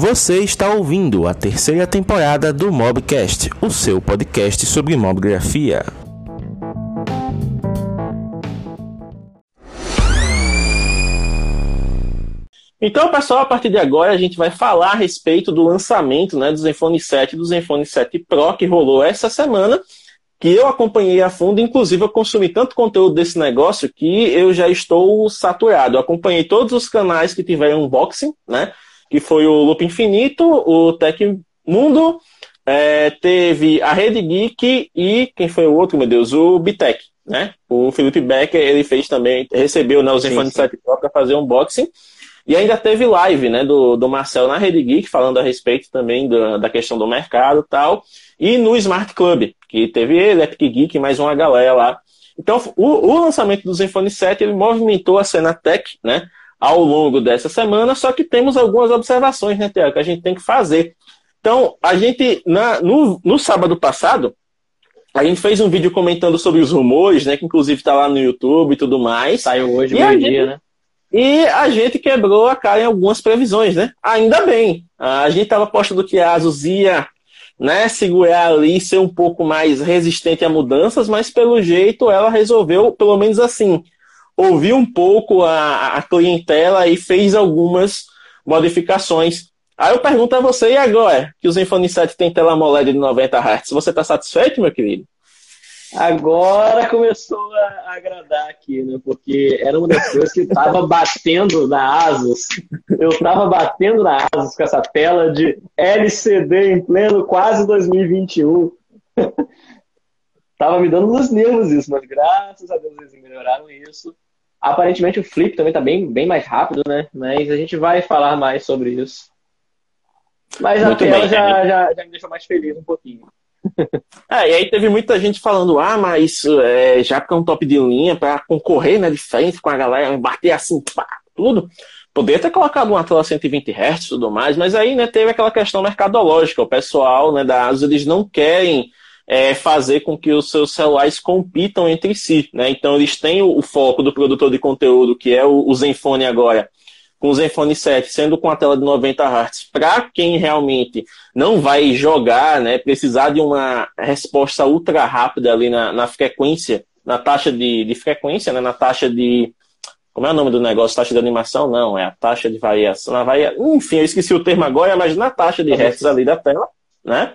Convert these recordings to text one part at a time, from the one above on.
Você está ouvindo a terceira temporada do Mobcast, o seu podcast sobre mobgrafia. Então, pessoal, a partir de agora a gente vai falar a respeito do lançamento né, do Zenfone 7 e do Zenfone 7 Pro que rolou essa semana, que eu acompanhei a fundo, inclusive eu consumi tanto conteúdo desse negócio que eu já estou saturado. Eu acompanhei todos os canais que tiveram unboxing, né? Que foi o Loop Infinito, o Tech Mundo, é, teve a Rede Geek e quem foi o outro, meu Deus? O Bitec, né? O Felipe Becker, ele fez também, recebeu né, o Zenfone 7 Pro para fazer unboxing. E ainda teve live, né, do, do Marcel na Rede Geek, falando a respeito também da, da questão do mercado e tal. E no Smart Club, que teve ele, Epic Geek mais uma galera lá. Então, o, o lançamento do Zenfone 7, ele movimentou a cena tech, né, ao longo dessa semana, só que temos algumas observações, né, Tiago, que a gente tem que fazer. Então, a gente, na, no, no sábado passado, a gente fez um vídeo comentando sobre os rumores, né, que inclusive está lá no YouTube e tudo mais. Saiu hoje, meio-dia, né? E a gente quebrou a cara em algumas previsões, né? Ainda bem. A gente estava apostando que a Asus ia né, segurar ali, ser um pouco mais resistente a mudanças, mas pelo jeito ela resolveu, pelo menos assim, ouvir um pouco a, a clientela e fez algumas modificações. Aí eu pergunto a você, e agora que o Zenfone 7 tem tela AMOLED de 90 Hz, você está satisfeito, meu querido? Agora começou a agradar aqui, né? Porque era uma das coisas que estava batendo na Asus. Eu estava batendo na Asus com essa tela de LCD em pleno quase 2021. tava me dando nos nervos isso, mas graças a Deus eles melhoraram isso. Aparentemente o flip também está bem, bem mais rápido, né? Mas a gente vai falar mais sobre isso. Mas Muito a tela bem, já, já, já me deixou mais feliz um pouquinho. É, e aí teve muita gente falando, ah, mas é, já que é um top de linha para concorrer né, de frente com a galera, bater assim, pá, tudo. Poderia ter colocado uma tela 120 Hz e tudo mais, mas aí né, teve aquela questão mercadológica. O pessoal né, da ASUS eles não querem é, fazer com que os seus celulares compitam entre si. Né? Então eles têm o, o foco do produtor de conteúdo, que é o, o Zenfone agora, com o Zenfone 7 sendo com a tela de 90 Hz, para quem realmente não vai jogar, né, precisar de uma resposta ultra rápida ali na, na frequência, na taxa de, de frequência, né, na taxa de. Como é o nome do negócio? Taxa de animação? Não, é a taxa de variação. Na varia... Enfim, eu esqueci o termo agora, mas na taxa de hertz ali da tela, né?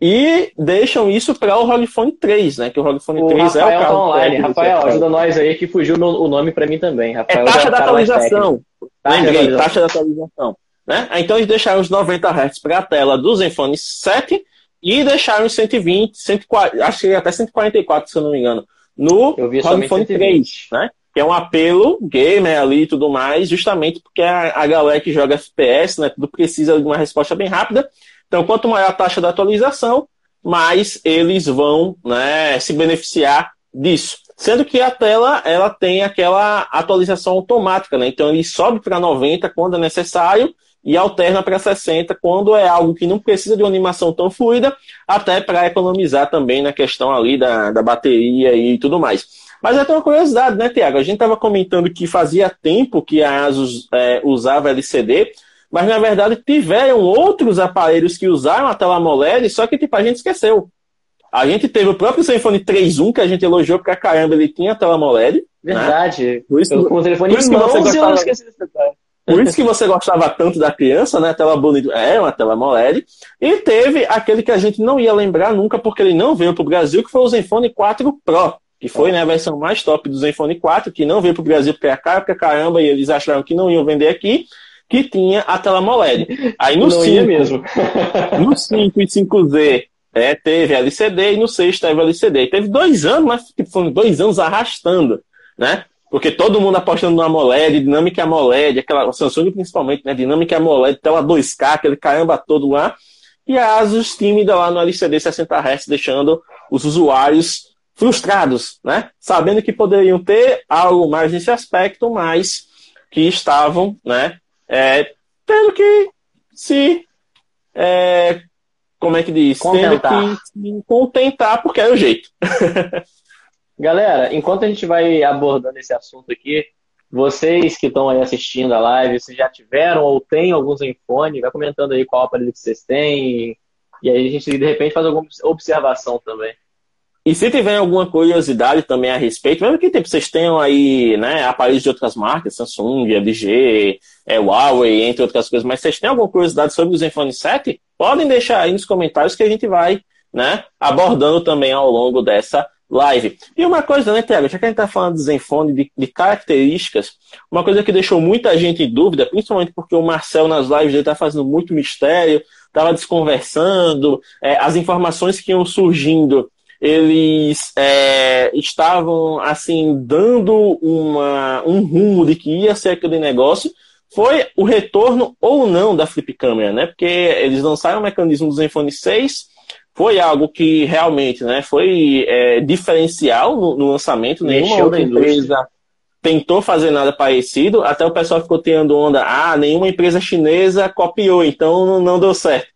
E deixam isso para o ROG Phone 3, né? Que o ROG Phone o 3 Rafael é o carro. Tá online. Rafael, ajuda nós aí que fugiu o nome para mim também. Rafael é taxa da atualização. Lembrei, taxa da atualização. Né? Então eles deixaram os 90 Hz para a tela do Zenfone 7 e deixaram os 120, 140, acho que até 144, se eu não me engano, no ROG Phone 3, né? Que é um apelo gamer ali e tudo mais, justamente porque a, a galera que joga FPS, né? Tudo precisa de uma resposta bem rápida. Então, quanto maior a taxa de atualização, mais eles vão né, se beneficiar disso. Sendo que a tela ela tem aquela atualização automática, né? Então ele sobe para 90 quando é necessário e alterna para 60 quando é algo que não precisa de uma animação tão fluida, até para economizar também na questão ali da, da bateria e tudo mais. Mas é uma curiosidade, né, Tiago? A gente estava comentando que fazia tempo que a Asus é, usava LCD, mas na verdade tiveram outros aparelhos que usaram a tela AMOLED, só que tipo, a gente esqueceu. A gente teve o próprio Zenfone 3.1, que a gente elogiou pra caramba, ele tinha a tela AMOLED. Né? Verdade. Né? Por isso, com o telefone por isso que você gostava. Por isso que você gostava tanto da criança, né? A tela bonita. É, uma tela AMOLED. E teve aquele que a gente não ia lembrar nunca, porque ele não veio pro Brasil, que foi o Zenfone 4 Pro. Que foi né, a versão mais top do Zenfone 4, que não veio pro Brasil porque é caro pra caramba, e eles acharam que não iam vender aqui que tinha a tela AMOLED. Aí no Não 5, mesmo. no 5 e 5Z é, teve LCD e no 6 teve LCD. Teve dois anos, mas tipo, foram dois anos arrastando, né? Porque todo mundo apostando no AMOLED, dinâmica AMOLED, aquela Samsung principalmente, né? Dinâmica AMOLED, tela 2K, aquele caramba todo lá. E a Asus tímida lá no LCD 60 Hz, deixando os usuários frustrados, né? Sabendo que poderiam ter algo mais nesse aspecto, mas que estavam, né? É, tendo que se. É, como é que diz? Contentar. Tendo que se contentar, porque é o jeito. Galera, enquanto a gente vai abordando esse assunto aqui, Vocês que estão aí assistindo a live, se já tiveram ou têm algum Zenfone, vai comentando aí qual aparelho que vocês têm. E aí a gente, de repente, faz alguma observação também. E se tiver alguma curiosidade também a respeito, mesmo que tipo, vocês tenham aí né, aparelhos de outras marcas, Samsung, LG, é, Huawei, entre outras coisas, mas vocês têm alguma curiosidade sobre o Zenfone 7, podem deixar aí nos comentários que a gente vai né, abordando também ao longo dessa live. E uma coisa, né, Tiago, já que a gente está falando de Zenfone, de, de, características, uma coisa que deixou muita gente em dúvida, principalmente porque o Marcel nas lives ele está fazendo muito mistério, estava desconversando, é, as informações que iam surgindo, eles é, estavam, assim, dando uma, um rumo de que ia ser aquele negócio, foi o retorno ou não da flip câmera, né? Porque eles lançaram o mecanismo do Zenfone 6, foi algo que realmente né, foi é, diferencial no, no lançamento. Nenhuma Mexeu outra empresa tentou fazer nada parecido. Até o pessoal ficou tendo onda, ah, nenhuma empresa chinesa copiou, então não deu certo.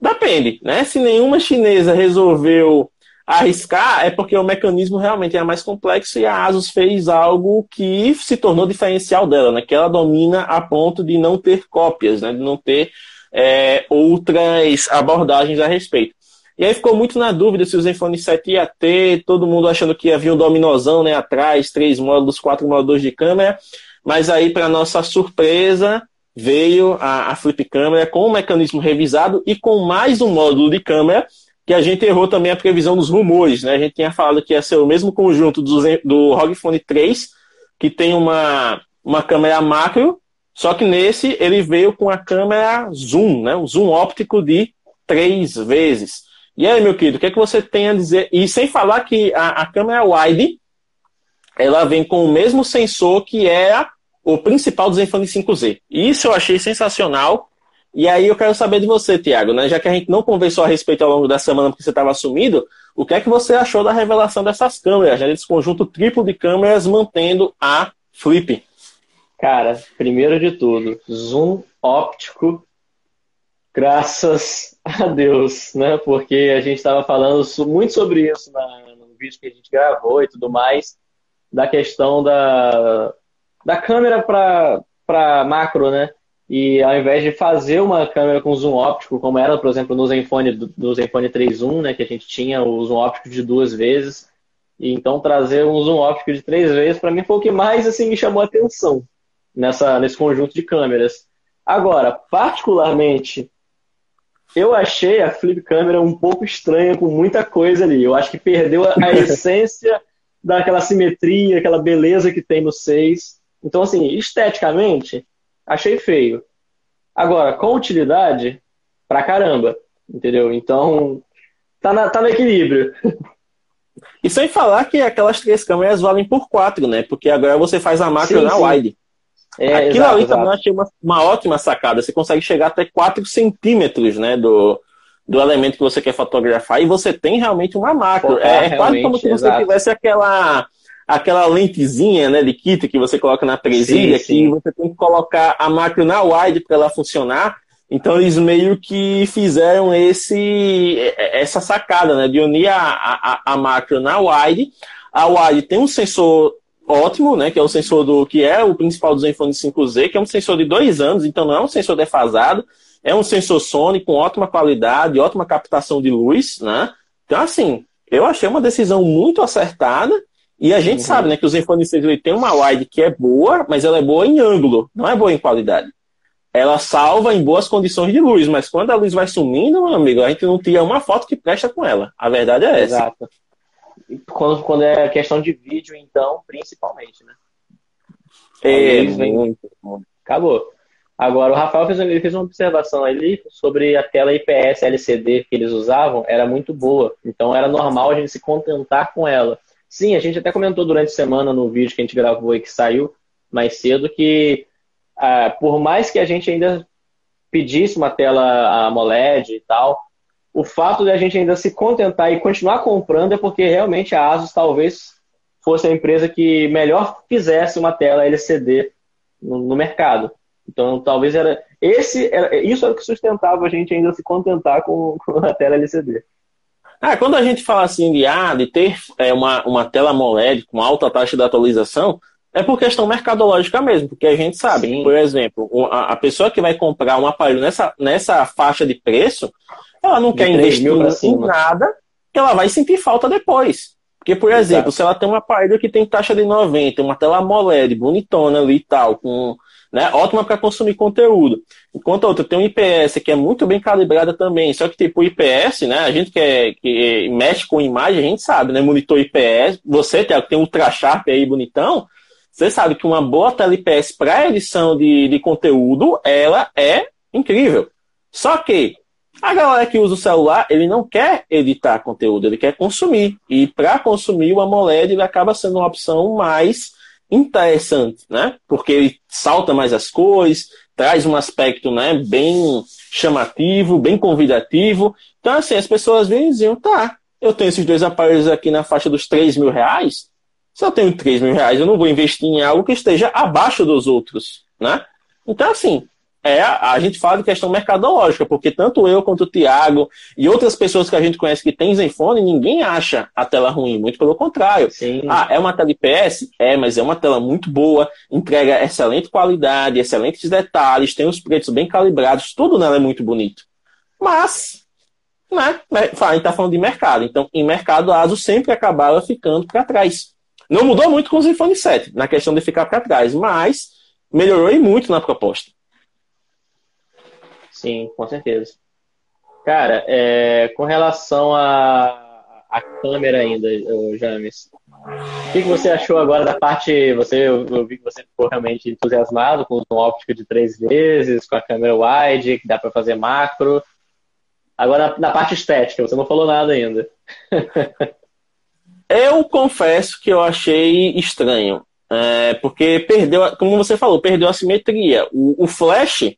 Depende, né? Se nenhuma chinesa resolveu arriscar, é porque o mecanismo realmente é mais complexo e a Asus fez algo que se tornou diferencial dela, né? Que ela domina a ponto de não ter cópias, né? De não ter é, outras abordagens a respeito. E aí ficou muito na dúvida se o Zenfone 7 ia ter, todo mundo achando que havia um dominozão né, atrás, três módulos, quatro módulos de câmera. Mas aí, para nossa surpresa, veio a, a flip câmera com o mecanismo revisado e com mais um módulo de câmera, que a gente errou também a previsão dos rumores. Né? A gente tinha falado que ia ser o mesmo conjunto do, do ROG Phone 3, que tem uma, uma câmera macro, só que nesse ele veio com a câmera zoom, né? um zoom óptico de três vezes. E aí, meu querido, o que, é que você tem a dizer? E sem falar que a, a câmera wide, ela vem com o mesmo sensor que é o principal do Zenfone 5Z. Isso eu achei sensacional. E aí eu quero saber de você, Tiago, né? Já que a gente não conversou a respeito ao longo da semana porque você estava sumido, o que é que você achou da revelação dessas câmeras, né? Desse conjunto triplo de câmeras mantendo a flip? Cara, primeiro de tudo, zoom óptico Graças a Deus, né? Porque a gente estava falando muito sobre isso na, no vídeo que a gente gravou e tudo mais, da questão da, da câmera para macro, né? E ao invés de fazer uma câmera com zoom óptico, como era, por exemplo, no Zenfone, do Zenfone 3.1, né, que a gente tinha o zoom óptico de duas vezes, e então trazer um zoom óptico de três vezes, para mim foi o que mais assim, me chamou a atenção nessa, nesse conjunto de câmeras. Agora, particularmente eu achei a flip câmera um pouco estranha com muita coisa ali. Eu acho que perdeu a essência daquela simetria, aquela beleza que tem no 6. Então, assim, esteticamente, achei feio. Agora, com utilidade, pra caramba. Entendeu? Então, tá, na, tá no equilíbrio. E sem falar que aquelas três câmeras valem por quatro, né? Porque agora você faz a macro sim, na sim. wide. É, Aquilo exato, ali exato. também eu achei uma, uma ótima sacada. Você consegue chegar até 4 centímetros né, do, do elemento que você quer fotografar e você tem realmente uma macro. é, é quase como se você tivesse aquela aquela lentezinha né, de kit que você coloca na presilha, sim, sim. que você tem que colocar a macro na wide para ela funcionar. Então eles meio que fizeram esse essa sacada né, de unir a, a, a macro na wide. A wide tem um sensor ótimo, né? Que é o sensor do que é o principal do Zenfone 5Z, que é um sensor de dois anos, então não é um sensor defasado, é um sensor Sony com ótima qualidade, ótima captação de luz, né? Então, assim, eu achei uma decisão muito acertada. E a gente uhum. sabe, né, que o Zenfone 6 ele tem uma wide que é boa, mas ela é boa em ângulo, não é boa em qualidade. Ela salva em boas condições de luz, mas quando a luz vai sumindo, meu amigo, a gente não tira uma foto que presta com ela. A verdade é essa. Exato. Quando, quando é questão de vídeo, então, principalmente, né? É, muito. Acabou. Agora, o Rafael fez, ele fez uma observação ali sobre a tela IPS LCD que eles usavam, era muito boa. Então, era normal a gente se contentar com ela. Sim, a gente até comentou durante a semana no vídeo que a gente gravou e que saiu mais cedo que, ah, por mais que a gente ainda pedisse uma tela AMOLED e tal, o fato de a gente ainda se contentar e continuar comprando é porque realmente a Asus talvez fosse a empresa que melhor fizesse uma tela LCD no, no mercado. Então, talvez era esse era, isso era o que sustentava a gente ainda se contentar com, com a tela LCD. Ah, quando a gente fala assim de, ah, de ter é, uma, uma tela AMOLED com alta taxa de atualização, é por questão mercadológica mesmo, porque a gente sabe, Sim. por exemplo, a, pessoa que vai comprar um aparelho nessa, nessa faixa de preço, ela não de quer investir em nada que ela vai sentir falta depois. Porque, por Exato. exemplo, se ela tem um aparelho que tem taxa de 90, uma tela AMOLED bonitona ali e tal, com, né, ótima para consumir conteúdo. Enquanto a outra tem um IPS que é muito bem calibrada também. Só que, tipo, o IPS, né, a gente que, é, que mexe com imagem, a gente sabe, né, monitor IPS, você tem, tem Ultra Sharp aí bonitão, você sabe que uma boa tela IPS para edição de, de conteúdo, ela é incrível. Só que a galera que usa o celular, ele não quer editar conteúdo, ele quer consumir. E para consumir, o AMOLED acaba sendo uma opção mais interessante, né? Porque ele salta mais as cores, traz um aspecto né, bem chamativo, bem convidativo. Então, assim, as pessoas vêm e diziam, tá, eu tenho esses dois aparelhos aqui na faixa dos 3 mil reais, se eu tenho 3 mil reais, eu não vou investir em algo que esteja abaixo dos outros, né? Então, assim, é, a gente fala de questão mercadológica, porque tanto eu quanto o Tiago e outras pessoas que a gente conhece que tem Zenfone, ninguém acha a tela ruim, muito pelo contrário. Sim. Ah, é uma tela IPS? É, mas é uma tela muito boa, entrega excelente qualidade, excelentes detalhes, tem os preços bem calibrados, tudo nela é muito bonito. Mas, né, a gente tá falando de mercado, então em mercado a ASUS sempre acabava ficando para trás. Não mudou muito com os iPhone 7, na questão de ficar para trás, mas melhorou e muito na proposta. Sim, com certeza. Cara, é, com relação à a, a, câmera ainda, James, o que, que, você achou agora da parte. Você, eu, eu vi que você ficou realmente entusiasmado com o óptico de três vezes, com a câmera wide, que dá para fazer macro. Agora, na parte estética, você não falou nada ainda. Eu confesso que eu achei estranho. É, porque perdeu, como você falou, perdeu a simetria. O, o Flash,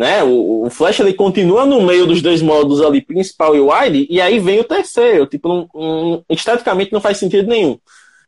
né? O, o, Flash ele continua no meio dos dois modos ali, principal e wide, e aí vem o terceiro. Tipo, um, um, esteticamente não faz sentido nenhum.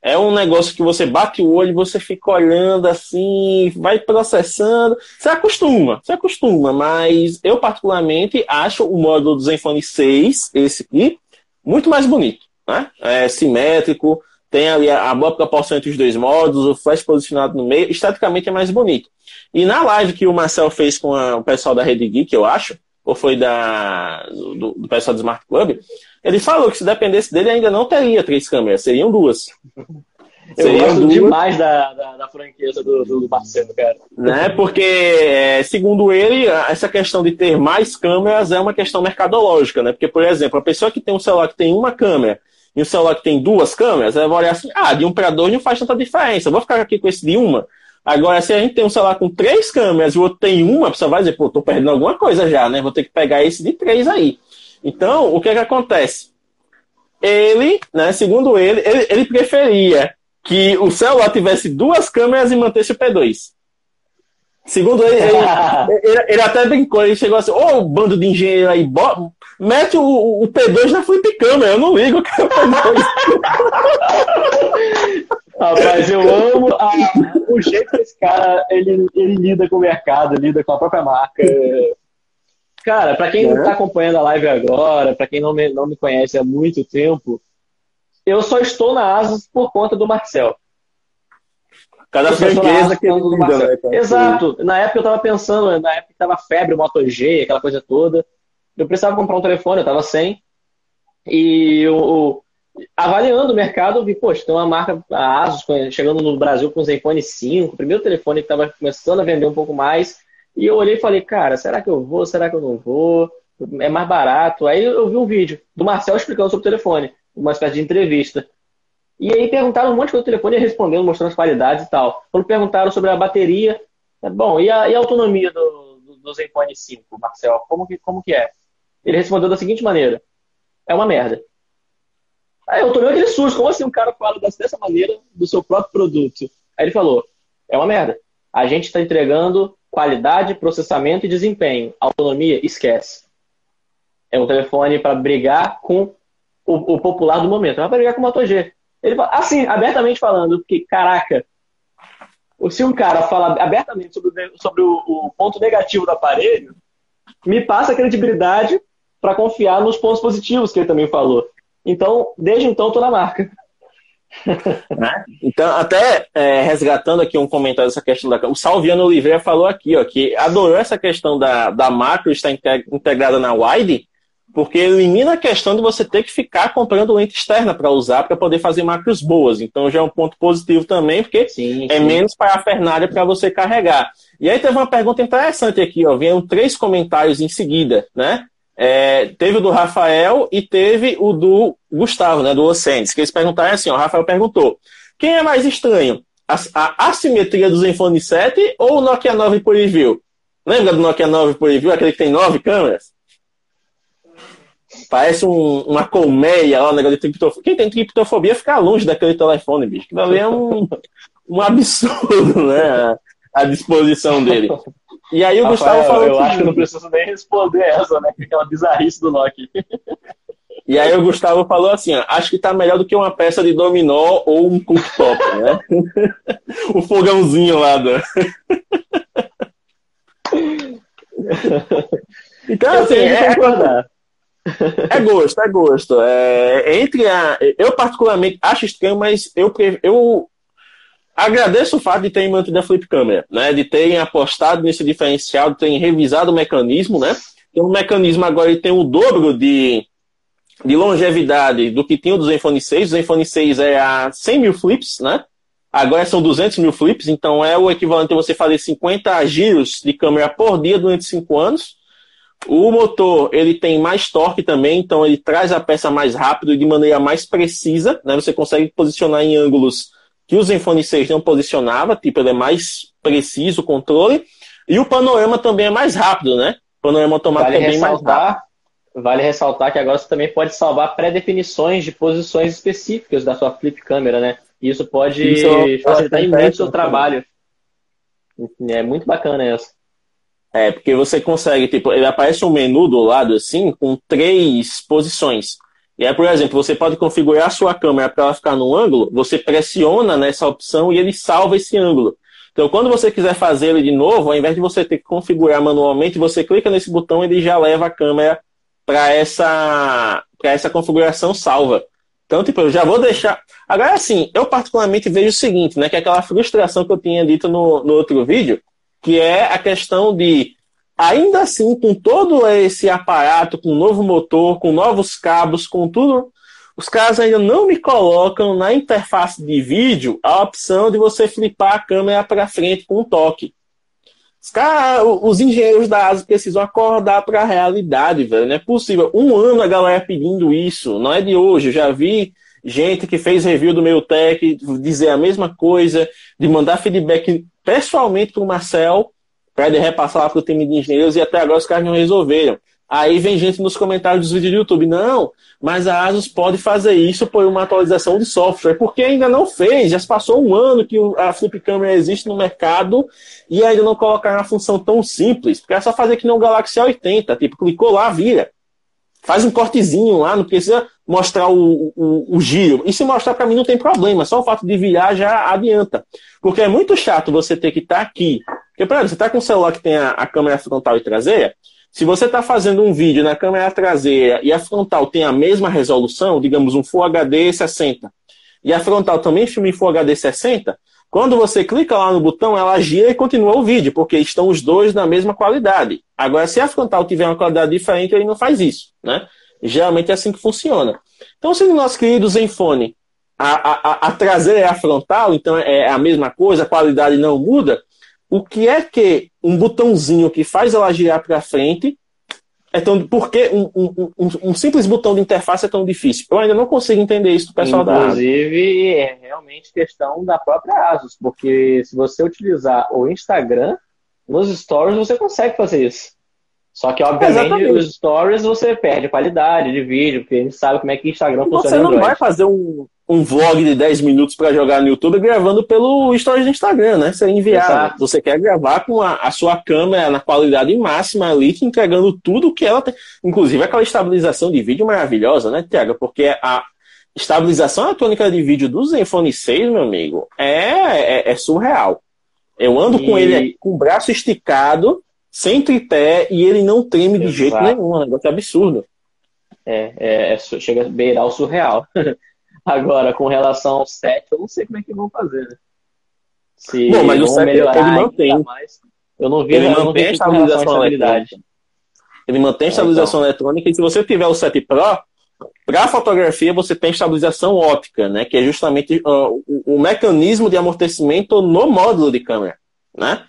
É um negócio que você bate o olho, você fica olhando assim, vai processando. Você acostuma, você acostuma, mas eu particularmente acho o módulo do Zenfone 6, esse aqui, muito mais bonito né? É simétrico, tem ali a, boa proporção entre os dois modos, o flash posicionado no meio, esteticamente é mais bonito. E na live que o Marcel fez com a, o pessoal da Rede Geek, eu acho, ou foi da, do, do, pessoal do Smart Club, ele falou que se dependesse dele ainda não teria três câmeras, seriam duas. Eu seriam gosto duas. demais da, da, da, franqueza do, do Marcelo, cara. Né? Porque, é, segundo ele, essa questão de ter mais câmeras é uma questão mercadológica, né? Porque, por exemplo, a pessoa que tem um celular que tem uma câmera e um celular que tem duas câmeras, ela vai olhar assim, ah, de um para dois não faz tanta diferença, eu vou ficar aqui com esse de uma. Agora, se a gente tem um celular com três câmeras e o outro tem uma, a pessoa vai dizer, pô, tô perdendo alguma coisa já, né? Vou ter que pegar esse de três aí. Então, o que é que acontece? Ele, né, segundo ele, ele, ele preferia que o celular tivesse duas câmeras e mantesse o P2. Segundo ele, ele, ele, ele, até brincou, ele chegou assim, ô oh, bando de engenheiro aí, mete o, o P2 na flip câmera, eu não ligo, cara. Rapaz, eu amo a, o jeito que esse cara ele, ele lida com o mercado, lida com a própria marca. Cara, para quem não tá acompanhando a live agora, para quem não me, não me conhece há muito tempo, eu só estou na Asus por conta do Marcel. Cada franqueza que lida, né? Exato. Na época eu tava pensando, na época que tava febre, Moto G, aquela coisa toda. Eu precisava comprar um telefone, eu tava sem. E eu, avaliando o mercado, eu vi, poxa, tem uma marca, a Asus, chegando no Brasil com o Zenfone 5, o primeiro telefone que estava começando a vender um pouco mais. E eu olhei e falei, cara, será que eu vou? Será que eu não vou? É mais barato. Aí eu vi um vídeo do Marcel explicando sobre o telefone, uma espécie de entrevista. E aí perguntaram um monte de coisa do telefone respondendo, mostrando as qualidades e tal. Quando perguntaram sobre a bateria, é bom, e a, e a autonomia do, do, do Zenfone 5, Marcel, como que, como que é? Ele respondeu da seguinte maneira: é uma merda. Aí eu tomei aquele susto, como assim um cara fala dessa maneira do seu próprio produto? Aí ele falou: é uma merda. A gente está entregando qualidade, processamento e desempenho. Autonomia, esquece. É um telefone para brigar com o, o, popular do momento. Para brigar com o Moto G. Ele fala, assim, abertamente falando, porque, caraca, se um cara fala abertamente sobre, sobre o, o ponto negativo do aparelho, me passa credibilidade para confiar nos pontos positivos que ele também falou. Então, desde então, estou na marca. né? Então, até é, resgatando aqui um comentário dessa questão da. O Salviano Oliveira falou aqui, ó, que adorou essa questão da, da macro estar integrada na wide, porque elimina a questão de você ter que ficar comprando lente externa para usar para poder fazer macros boas. Então já é um ponto positivo também, porque sim, é sim. menos parafernália para você carregar. E aí teve uma pergunta interessante aqui, ó. Vieram três comentários em seguida, né? É, teve o do Rafael e teve o do Gustavo, né, do Ocenes, que eles perguntaram assim, ó, o Rafael perguntou, quem é mais estranho, a, a assimetria do Zenfone 7 ou o Nokia 9 por? Lembra do Nokia 9 por aquele que tem nove câmeras? Parece um, uma colmeia lá, negócio de triptofobia. Quem tem triptofobia fica longe daquele telefone, bicho. Que ali é um, um absurdo, né? A, a disposição dele. E aí o Rafael, Gustavo falou. Eu que... acho que não preciso nem responder essa, né? Aquela bizarrice do Nokia. E aí o Gustavo falou assim: ó, acho que tá melhor do que uma peça de dominó ou um cooktop, né? o fogãozinho lá do. então, assim, é, é gosto, é gosto. É, entre a, eu particularmente acho estranho, mas eu, eu agradeço o fato de terem mantido a flip câmera, né? De terem apostado nesse diferencial, de terem revisado o mecanismo, né? Então, o mecanismo agora ele tem o dobro de, de longevidade do que tinha o do Zenfone 6. O Zenfone 6 é a 100 mil flips, né? Agora são 200 mil flips, então é o equivalente a você fazer 50 giros de câmera por dia durante 5 anos. O motor ele tem mais torque também, então ele traz a peça mais rápido e de maneira mais precisa. Né? Você consegue posicionar em ângulos que o Zenfone 6 não posicionava, tipo, ele é mais preciso o controle. E o panorama também é mais rápido, né? O panorama automático vale é bem mais rápido. Vale ressaltar que agora você também pode salvar pré-definições de posições específicas da sua flip câmera, né? E isso pode isso facilitar muito o seu trabalho. É muito bacana essa. É, porque você consegue, tipo, ele aparece um menu do lado assim, com três posições. E aí, por exemplo, você pode configurar a sua câmera para ela ficar no ângulo, você pressiona nessa opção e ele salva esse ângulo. Então, quando você quiser fazer ele de novo, ao invés de você ter que configurar manualmente, você clica nesse botão e ele já leva a câmera para essa, essa configuração salva. Então, tipo, eu já vou deixar. Agora, assim, eu particularmente vejo o seguinte, né? Que é aquela frustração que eu tinha dito no, no outro vídeo, que é a questão de, ainda assim, com todo esse aparato, com um novo motor, com novos cabos, com tudo, os caras ainda não me colocam na interface de vídeo a opção de você flipar a câmera para frente com um toque. Os, cara, os engenheiros da ASA precisam acordar para a realidade, velho. Não é possível. Um ano a galera pedindo isso, não é de hoje. Eu já vi gente que fez review do meu tech dizer a mesma coisa, de mandar feedback pessoalmente para o Marcel, para ele repassar lá para o time de engenheiros, e até agora os caras não resolveram. Aí vem gente nos comentários dos vídeos do YouTube, não, mas a Asus pode fazer isso por uma atualização de software, porque ainda não fez, já passou um ano que a Flip Camera existe no mercado e ainda não colocaram uma função tão simples, porque é só fazer que nem o Galaxy A80, tipo, clicou lá, vira. Faz um cortezinho lá, não precisa mostrar o, o, o giro. E se mostrar para mim não tem problema, só o fato de virar já adianta. Porque é muito chato você ter que estar tá aqui. Porque, por exemplo, você está com um celular que tem a, a câmera frontal e traseira, se você está fazendo um vídeo na câmera traseira e a frontal tem a mesma resolução, digamos um Full HD 60, e a frontal também filma em Full HD 60, quando você clica lá no botão, ela gira e continua o vídeo, porque estão os dois na mesma qualidade. Agora, se a frontal tiver uma qualidade diferente, ele não faz isso, né? Geralmente é assim que funciona. Então, se o nosso querido Zenfone, a, a, a traseira é a frontal, então é a mesma coisa, a qualidade não muda, o que é que um botãozinho que faz ela girar para frente é tão. Por que um, um, um, um, simples botão de interface é tão difícil? Eu ainda não consigo entender isso do pessoal Inclusive, da. Inclusive, é realmente questão da própria Asus, porque se você utilizar o Instagram, nos stories você consegue fazer isso. Só que, obviamente, Exatamente. os stories você perde qualidade de vídeo, porque a gente sabe como é que o Instagram funciona. Você não vai fazer um, um vlog de 10 minutos para jogar no YouTube gravando pelo stories do Instagram, né? Você enviar. Exato. Você quer gravar com a, a, sua câmera na qualidade máxima ali, te entregando tudo que ela tem. Inclusive aquela estabilização de vídeo maravilhosa, né, Tiago? Porque a estabilização eletrônica de vídeo do Zenfone 6, meu amigo, é, é, é surreal. Eu ando e... com ele com o braço esticado sem tripé e ele não treme de jeito nenhum. É um negócio absurdo. É, é, é, chega a beirar o surreal. Agora, com relação ao 7, eu não sei como é que vão fazer, né? Se Bom, mas o 7 ele mantém. Mais, eu não vi, ele eu mantém a estabilização eletrônica. Ele mantém a estabilização então. eletrônica e se você tiver o 7 Pro, para fotografia você tem estabilização óptica, né? Que é justamente uh, o, o, mecanismo de amortecimento no módulo de câmera, né?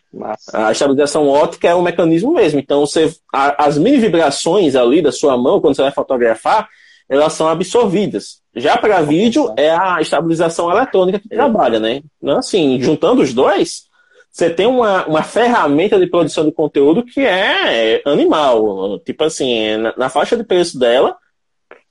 A estabilização óptica é o mecanismo mesmo. Então você, a, as mini vibrações ali da sua mão quando você vai fotografar, elas são absorvidas. Já para vídeo é a estabilização eletrônica que trabalha, né? Então, assim, juntando os dois, você tem uma, uma ferramenta de produção de conteúdo que é animal. Tipo assim, na, na faixa de preço dela,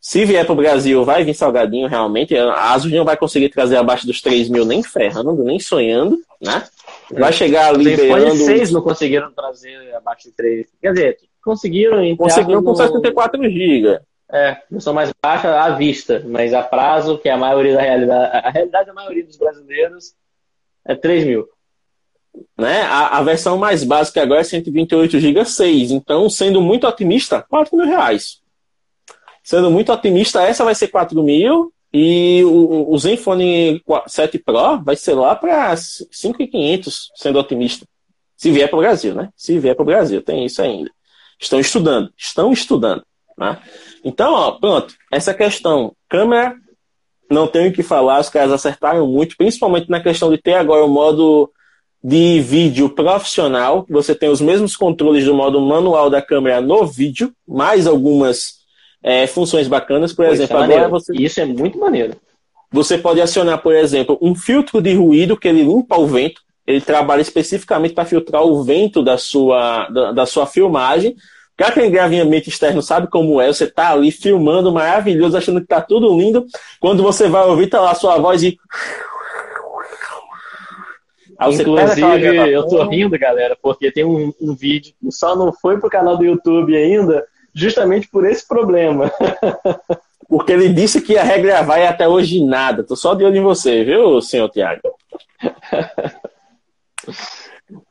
se vier para o Brasil, vai vir salgadinho realmente. A Asus não vai conseguir trazer abaixo dos 3 mil nem ferrando, nem sonhando, né? Vai chegar ali beirando... 6 não conseguiram trazer abaixo de 3. Quer dizer, conseguiram... Conseguiram com 64 GB. É, versão mais baixa à vista, mas a prazo, que é a maioria da realidade, a realidade da maioria dos brasileiros é 3 mil. Né? A, a versão mais básica agora é 128 GB 6, então, sendo muito otimista, 4 mil reais. Sendo muito otimista, essa vai ser 4 mil e o, o Zenfone 7 Pro vai ser lá para 5.500, sendo otimista. Se vier para o Brasil, né? Se vier para o Brasil, tem isso ainda. Estão estudando, estão estudando. Né? Então, ó, pronto, essa questão, câmera, não tenho o que falar, os caras acertaram muito, principalmente na questão de ter agora o modo de vídeo profissional, você tem os mesmos controles do modo manual da câmera no vídeo, mais algumas é, funções bacanas, por exemplo, é agora você... Isso é muito maneiro. Você pode acionar, por exemplo, um filtro de ruído que ele limpa o vento, ele trabalha especificamente para filtrar o vento da sua, da, da sua filmagem, Pra quem grava em ambiente externo sabe como é, você tá ali filmando maravilhoso, achando que tá tudo lindo, quando você vai ouvir, tá lá a sua voz e. Aí Inclusive, eu tô rindo, galera, porque tem um, um vídeo que só não foi pro canal do YouTube ainda, justamente por esse problema. Porque ele disse que ia regravar e até hoje nada. Tô só de olho em você, viu, senhor Tiago?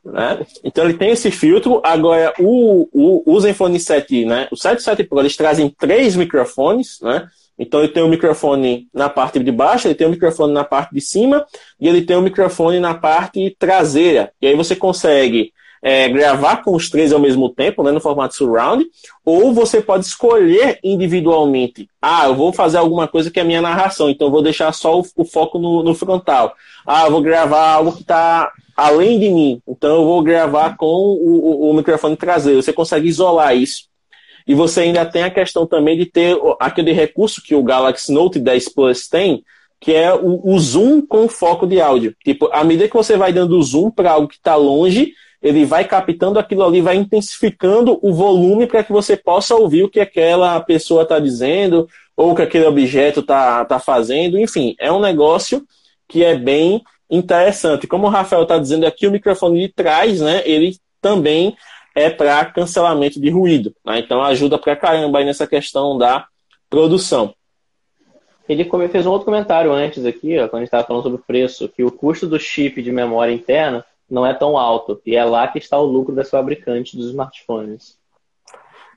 Né? Então ele tem esse filtro. Agora, o, o, o Zenfone 7, né? o 7 7 Pro, eles trazem três microfones, né? Então ele tem o um microfone na parte de baixo, ele tem o um microfone na parte de cima e ele tem o um microfone na parte traseira. E aí você consegue é, gravar com os três ao mesmo tempo, né, no formato surround, ou você pode escolher individualmente. Ah, eu vou fazer alguma coisa que é minha narração, então vou deixar só o, o foco no, no, frontal. Ah, eu vou gravar algo que está além de mim, então eu vou gravar com o, o, o microfone traseiro. Você consegue isolar isso. E você ainda tem a questão também de ter aquele recurso que o Galaxy Note 10 Plus tem, que é o, o zoom com foco de áudio. Tipo, à medida que você vai dando zoom para algo que está longe, ele vai captando aquilo ali, vai intensificando o volume para que você possa ouvir o que aquela pessoa está dizendo ou o que aquele objeto está tá fazendo. Enfim, é um negócio que é bem interessante. Como o Rafael está dizendo aqui, o microfone de trás, né, ele também é para cancelamento de ruído. Né? Então ajuda para caramba aí nessa questão da produção. Ele fez um outro comentário antes aqui, ó, quando a gente estava falando sobre o preço, que o custo do chip de memória interna não é tão alto. E é lá que está o lucro das fabricantes dos smartphones.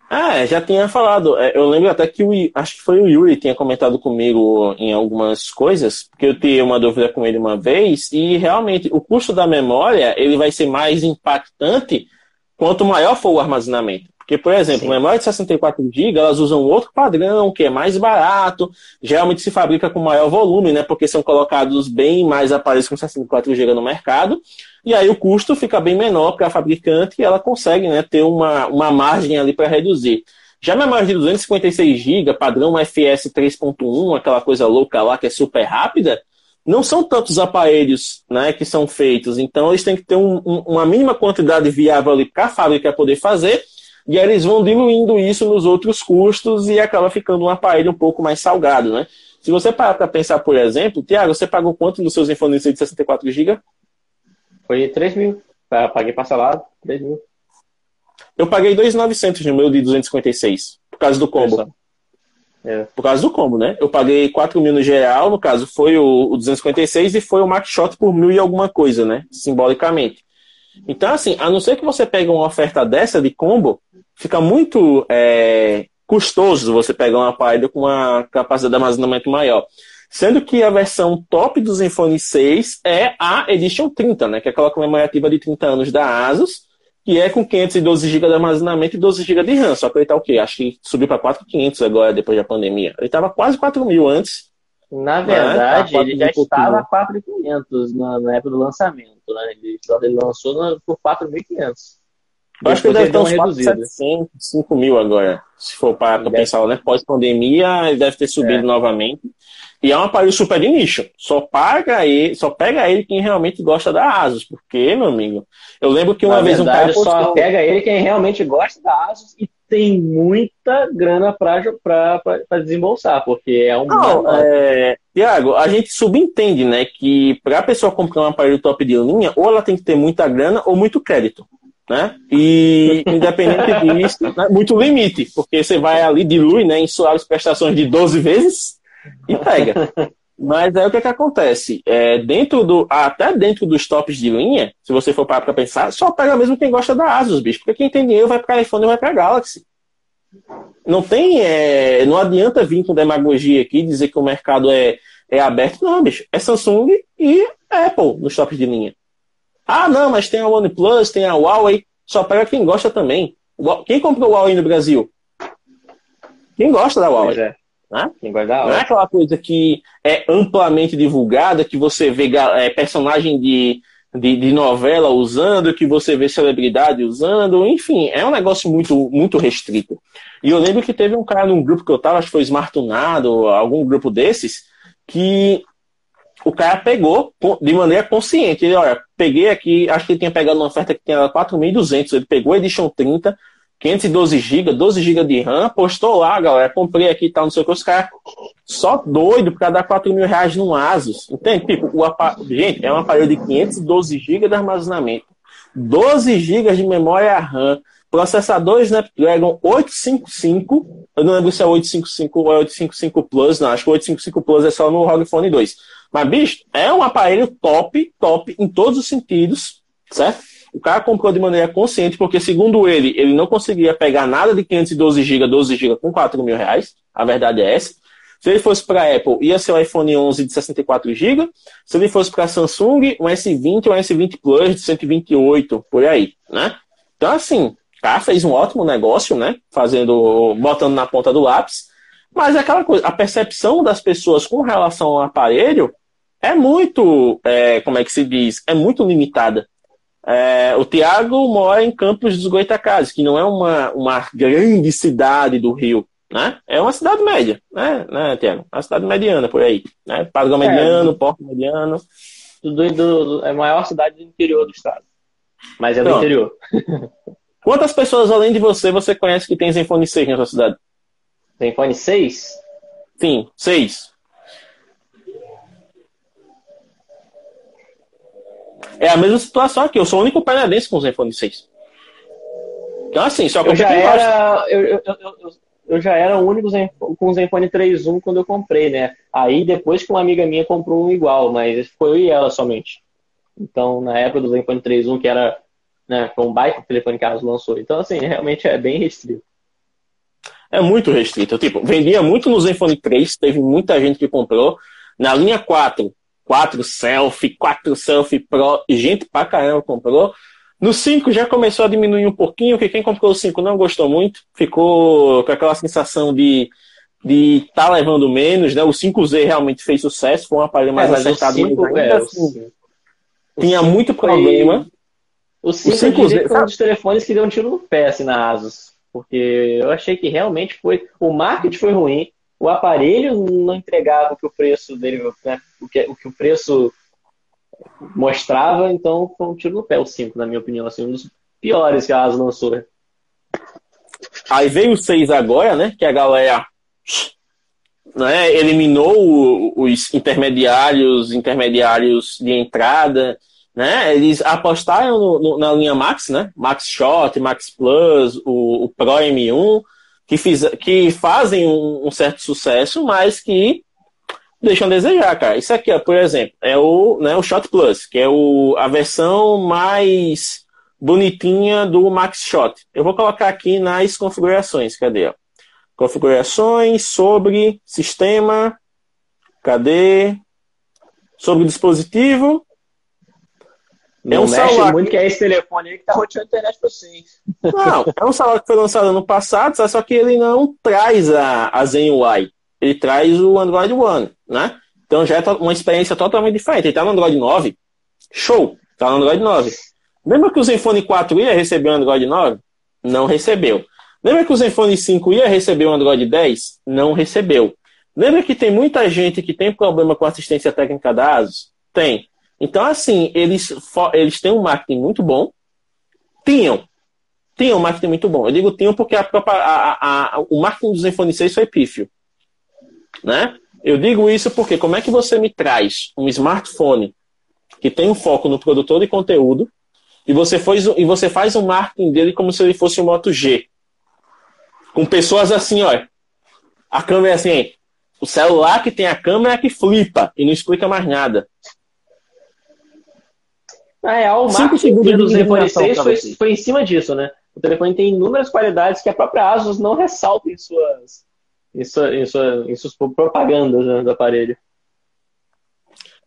Ah, já tinha falado. É, eu lembro até que o, acho que foi o Yuri tinha comentado comigo em algumas coisas, porque eu tinha uma dúvida com ele uma vez, e realmente o custo da memória ele vai ser mais impactante quanto maior for o armazenamento. Porque, por exemplo, Sim. memória de 64 GB, elas usam outro padrão, que é mais barato, geralmente se fabrica com maior volume, né? Porque são colocados bem mais aparelhos com 64 GB no mercado. E aí o custo fica bem menor para a fabricante e ela consegue né, ter uma, uma margem ali para reduzir. Já a memória de 256 GB, padrão FS 3.1, aquela coisa louca lá que é super rápida, não são tantos aparelhos né, que são feitos. Então eles têm que ter um, um, uma mínima quantidade viável ali para a fábrica poder fazer e aí eles vão diluindo isso nos outros custos e acaba ficando um aparelho um pouco mais salgado, né? Se você parar para pensar, por exemplo, Tiago, você pagou quanto no seu Zenfone de 64 GB? Foi 3 mil. Paguei parcelado, 3 mil. Eu paguei 2.900 no meu de 256, por causa do combo. É. Por causa do combo, né? Eu paguei 4 mil no geral, no caso foi o, o 256 e foi o Max Shot por mil e alguma coisa, né? Simbolicamente. Então, assim, a não ser que você pegue uma oferta dessa de combo, fica muito é, custoso você pegar um aparelho com uma capacidade de armazenamento maior. Sendo que a versão top do Zenfone 6 é a Edition 30, né? Que é aquela comemorativa de 30 anos da Asus, que é com 512 GB de armazenamento e 12 GB de RAM. Só que ele tá o quê? Acho que subiu para 4.500 agora, depois da pandemia. Ele estava quase 4 mil antes. Na verdade, né? ele já estava a 4.500 na, na época do lançamento. Né? Ele, ele lançou no, por 4.500. Eu acho que ele deve ter uns 4.700, 5 mil agora, se for para pensar, né? Pós-pandemia, ele deve ter subido é. novamente. E é um aparelho super de nicho. Só paga ele, só pega ele quem realmente gosta da Asus. Porque, meu amigo, eu lembro que uma Na vez verdade, um cara postou... só pega ele quem realmente gosta da Asus e tem muita grana para desembolsar, porque é um. Não, é... Tiago, a gente subentende, né, que para a pessoa comprar um aparelho top de linha, ou ela tem que ter muita grana ou muito crédito. Né? E independente disso, né, muito limite, porque você vai ali, dilui né, em suaves prestações de 12 vezes, e pega. Mas aí o que, é que acontece? É, dentro do, até dentro dos tops de linha, se você for para pensar, só pega mesmo quem gosta da Asus, bicho. Porque quem tem dinheiro vai para iPhone e vai para Galaxy. Não tem. É, não adianta vir com demagogia aqui dizer que o mercado é, é aberto, não, bicho. É Samsung e Apple nos tops de linha. Ah, não, mas tem a OnePlus, tem a Huawei. Só pega quem gosta também. Quem comprou o Huawei no Brasil? Quem gosta da Huawei? Né? Não é aquela coisa que é amplamente divulgada, que você vê é, personagem de, de, de, novela usando, que você vê celebridade usando, enfim, é um negócio muito, muito restrito. E eu lembro que teve um cara num grupo que eu tava, acho que foi Smartunado, algum grupo desses, que o cara pegou de maneira consciente. Ele, olha, peguei aqui, acho que ele tinha pegado uma oferta que tinha 4.200, ele pegou a Edition 30, 512 GB, 12 GB de RAM, postou lá, galera, comprei aqui e tal, não sei o que, os caras só doido para dar 4 mil reais num Asus, entende? Tipo, o apa... gente, é um aparelho de 512 GB de armazenamento, 12 GB de memória RAM, processador Snapdragon 855, eu não lembro se é 855 ou é 855 Plus, não, acho que o 855 Plus é só no ROG Phone 2. Mas, bicho, é um aparelho top, top em todos os sentidos, certo? O cara comprou de maneira consciente, porque, segundo ele, ele não conseguia pegar nada de 512 GB, 12 GB com 4 mil reais. A verdade é essa. Se ele fosse para a Apple, ia ser o iPhone 11 de 64 GB. Se ele fosse para a Samsung, um S20 ou um S20 Plus de 128, por aí, né? Então, assim, o cara fez um ótimo negócio, né? Fazendo, botando na ponta do lápis. Mas é aquela coisa, a percepção das pessoas com relação ao aparelho é muito, é, como é que se diz, é muito limitada. É, o Tiago mora em Campos dos Goitacazes, que não é uma, uma grande cidade do Rio, né? É uma cidade média, né, né Tiago? Uma cidade mediana por aí, né? Padrão é, mediano, porto mediano. Do, do, é a maior cidade do interior do estado, mas é do interior. Quantas pessoas além de você você conhece que tem Zenfone 6 na sua cidade? Zenfone 6? Sim, 6. É a mesma situação aqui. Eu sou o único paranaense com o Zenfone 6. Então, assim, só que eu já era. Eu, eu, eu, eu, já era o único com o Zenfone 3.1 quando eu comprei, né? Aí depois que uma amiga minha comprou um igual, mas foi eu e ela somente. Então, na época do Zenfone 3.1, que era né, foi um baita telefone que a Asus lançou. Então, assim, realmente é bem restrito. É muito restrito. Tipo, vendia muito no Zenfone 3, teve muita gente que comprou. Na linha 4, 4 Selfie, 4 Selfie Pro, gente pra caramba comprou. No 5 já começou a diminuir um pouquinho, que quem comprou o 5 não gostou muito, ficou com aquela sensação de de tá levando menos, né? O 5Z realmente fez sucesso, foi um aparelho mais é, ainda é, assim, tinha muito problema. O 5 z foi um dos telefones que deu um tiro no pé assim, na Asus, porque eu achei que realmente foi, o marketing foi ruim, o aparelho não entregava o que o preço dele, né, o, que, o que o preço mostrava, então foi um tiro no pé o 5, na minha opinião, assim, um dos piores que a Asa lançou. Aí veio o 6 agora, né, que a galera né, eliminou os intermediários, intermediários de entrada, né, eles apostaram no, no, na linha Max, né, Max Shot, Max Plus, o, o Pro M1, que, fiz, que fazem um, um, certo sucesso, mas que deixam a desejar, cara. Isso aqui, ó, por exemplo, é o, né, o Shot Plus, que é o, a versão mais bonitinha do Max Shot. Eu vou colocar aqui nas configurações, cadê? Ó? Configurações sobre sistema Cadê? Sobre dispositivo. Não é um celular muito que é esse telefone aí que tá roteando a internet para sim. Não, é um celular que foi lançado ano passado, só que ele não traz a, a Zen UI. Ele traz o Android One, né? Então já é uma experiência totalmente diferente. Ele tá no Android 9. Show! Tá no Android 9. Lembra que o Zenfone 4 ia receber o Android 9? Não recebeu. Lembra que o Zenfone 5 ia receber o Android 10? Não recebeu. Lembra que tem muita gente que tem problema com assistência técnica da ASUS? Tem. Então, assim, eles, eles têm um marketing muito bom. Tinham. Tinham um marketing muito bom. Eu digo tinham porque a a, a, o marketing do Zenfone 6 foi pífio. Né? Eu digo isso porque como é que você me traz um smartphone que tem um foco no produtor de conteúdo e você, faz, e você faz um marketing dele como se ele fosse um Moto G. Com pessoas assim, olha. A câmera é assim, o celular que tem a câmera é que flipa e não explica mais nada. Na real, o marketing do Zenfone 6 foi, foi em cima disso, né? O telefone tem inúmeras qualidades que a própria Asus não ressalta em suas, em, sua, em, sua, em suas propagandas né, do aparelho.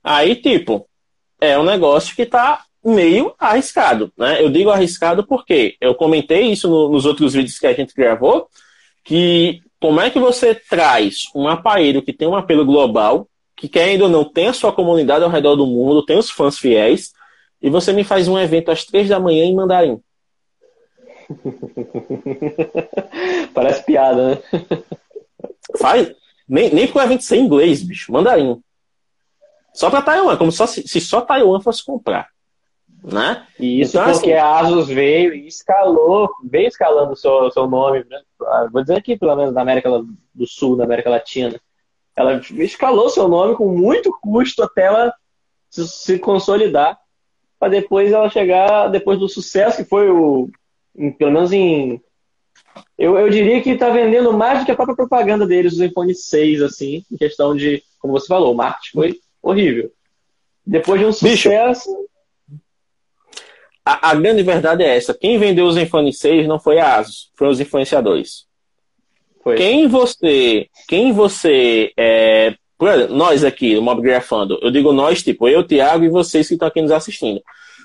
Aí, tipo, é um negócio que está meio arriscado, né? Eu digo arriscado porque eu comentei isso no, nos outros vídeos que a gente gravou, que como é que você traz um aparelho que tem um apelo global, que quer ainda ou não tem a sua comunidade ao redor do mundo, tem os fãs fiéis, e você me faz um evento às três da manhã em mandarim. Parece piada, né? Faz. Nem, nem pro evento ser inglês, bicho. Mandarim. Só para Taiwan, como só, se, se só Taiwan fosse comprar. Né? E isso então, porque assim, a Asus veio e escalou, veio escalando o seu, seu nome, né? vou dizer aqui, pelo menos na América do Sul, na América Latina. Ela escalou seu nome com muito custo até ela se, se consolidar, para depois ela chegar, depois do sucesso que foi o, em, pelo menos em. Eu, eu diria que está vendendo mais do que a própria propaganda deles, os iPhone 6, assim, em questão de, como você falou, o marketing foi horrível. Depois de um sucesso. Bicho, a, a, grande verdade é essa. Quem vendeu os Zenfone 6 não foi a Asus, foram os influenciadores. Foi. Quem você. Quem você. É, nós aqui, o Mob Grafando, eu digo nós, tipo, eu, Thiago e vocês que estão aqui nos assistindo.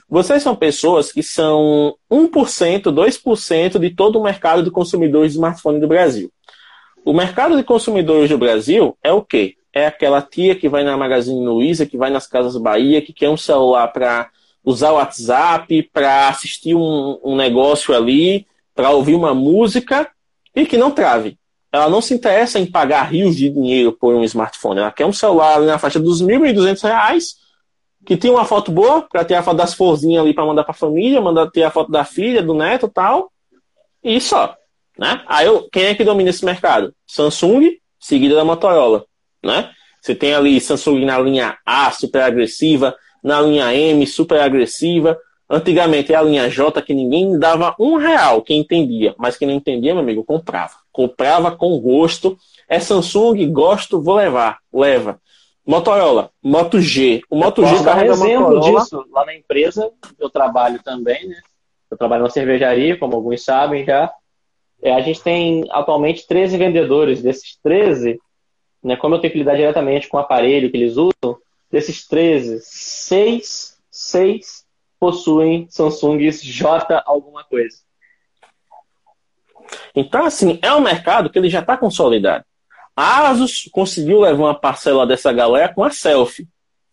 Vocês são pessoas que são 1%, 2% de todo o mercado de consumidores de smartphone do Brasil. O mercado de consumidores do Brasil é o quê? é aquela tia que vai na Magazine Luiza, que vai nas Casas Bahia, que quer um celular para usar o WhatsApp, para assistir um, um negócio ali, para ouvir uma música e que não trave. Ela não se interessa em pagar rios de dinheiro por um smartphone. Ela quer um celular na faixa dos R$ 1.200, que tem uma foto boa, para ter a foto das florzinhas ali para mandar para a família, mandar ter a foto da filha, do neto tal. E só. Né? Aí eu, quem é que domina esse mercado? Samsung, seguida da Motorola né? Você tem ali Samsung na linha A, super agressiva, na linha M, super agressiva. Antigamente é a linha J que ninguém dava um real, quem entendia. Mas quem não entendia, meu amigo, comprava. Comprava com gosto. É Samsung, gosto, vou levar. Leva. Motorola, Moto G. O Moto G carrega exemplo Motorola. disso. Lá na empresa, eu trabalho também, né? Eu trabalho na cervejaria, como alguns sabem já. É, a gente tem atualmente 13 vendedores. Desses 13, né, como eu tenho que lidar diretamente com o aparelho que eles usam, desses 13, 6, 6 possuem Samsungs J alguma coisa. Então, assim, é um mercado que ele já está consolidado. A Asus conseguiu levar uma parcela dessa galera com a selfie.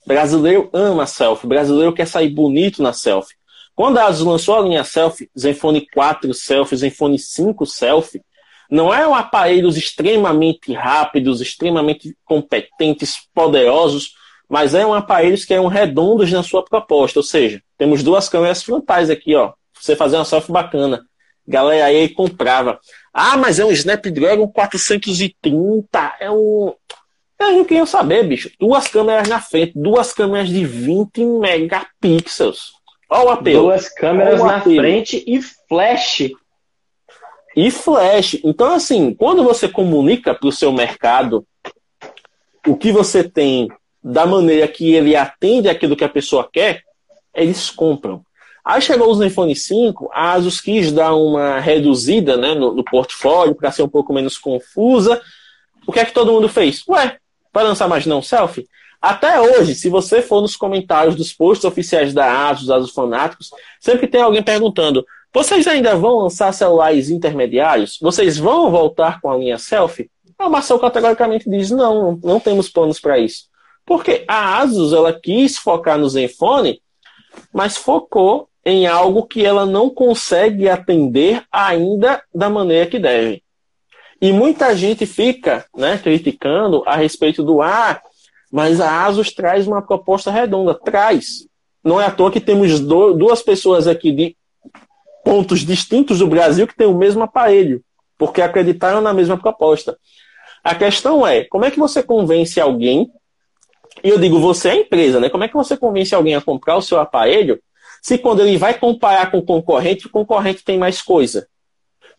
O brasileiro ama a selfie. O brasileiro quer sair bonito na selfie. Quando a Asus lançou a linha selfie, Zenfone 4 selfie, Zenfone 5 selfie, não eram aparelhos extremamente rápidos, extremamente competentes, poderosos, mas eram aparelhos que eram redondos na sua proposta. Ou seja, temos duas câmeras frontais aqui, ó. Você fazer uma selfie bacana. Galera aí comprava. Ah, mas é um Snapdragon 430. É um. Eu não queria saber, bicho. Duas câmeras na frente, duas câmeras de 20 megapixels. Olha o apelo. Duas câmeras na frente e flash e flash. Então, assim, quando você comunica para o seu mercado o que você tem da maneira que ele atende aquilo que a pessoa quer, eles compram. Aí chegou os iPhone 5, a Asus quis dar uma reduzida né, no, no portfólio para ser um pouco menos confusa. O que é que todo mundo fez? Ué, Vai lançar mais não selfie? Até hoje, se você for nos comentários dos posts oficiais da ASUS, ASUS Fanáticos, sempre tem alguém perguntando: vocês ainda vão lançar celulares intermediários? Vocês vão voltar com a linha selfie? A Marcel categoricamente diz: não, não temos planos para isso. Porque a ASUS ela quis focar no Zenfone, mas focou em algo que ela não consegue atender ainda da maneira que deve. E muita gente fica né, criticando a respeito do ah, mas a Asus traz uma proposta redonda. Traz. Não é à toa que temos do, duas pessoas aqui de pontos distintos do Brasil que têm o mesmo aparelho, porque acreditaram na mesma proposta. A questão é, como é que você convence alguém, e eu digo você é a empresa, né? Como é que você convence alguém a comprar o seu aparelho se quando ele vai comparar com o concorrente, o concorrente tem mais coisa?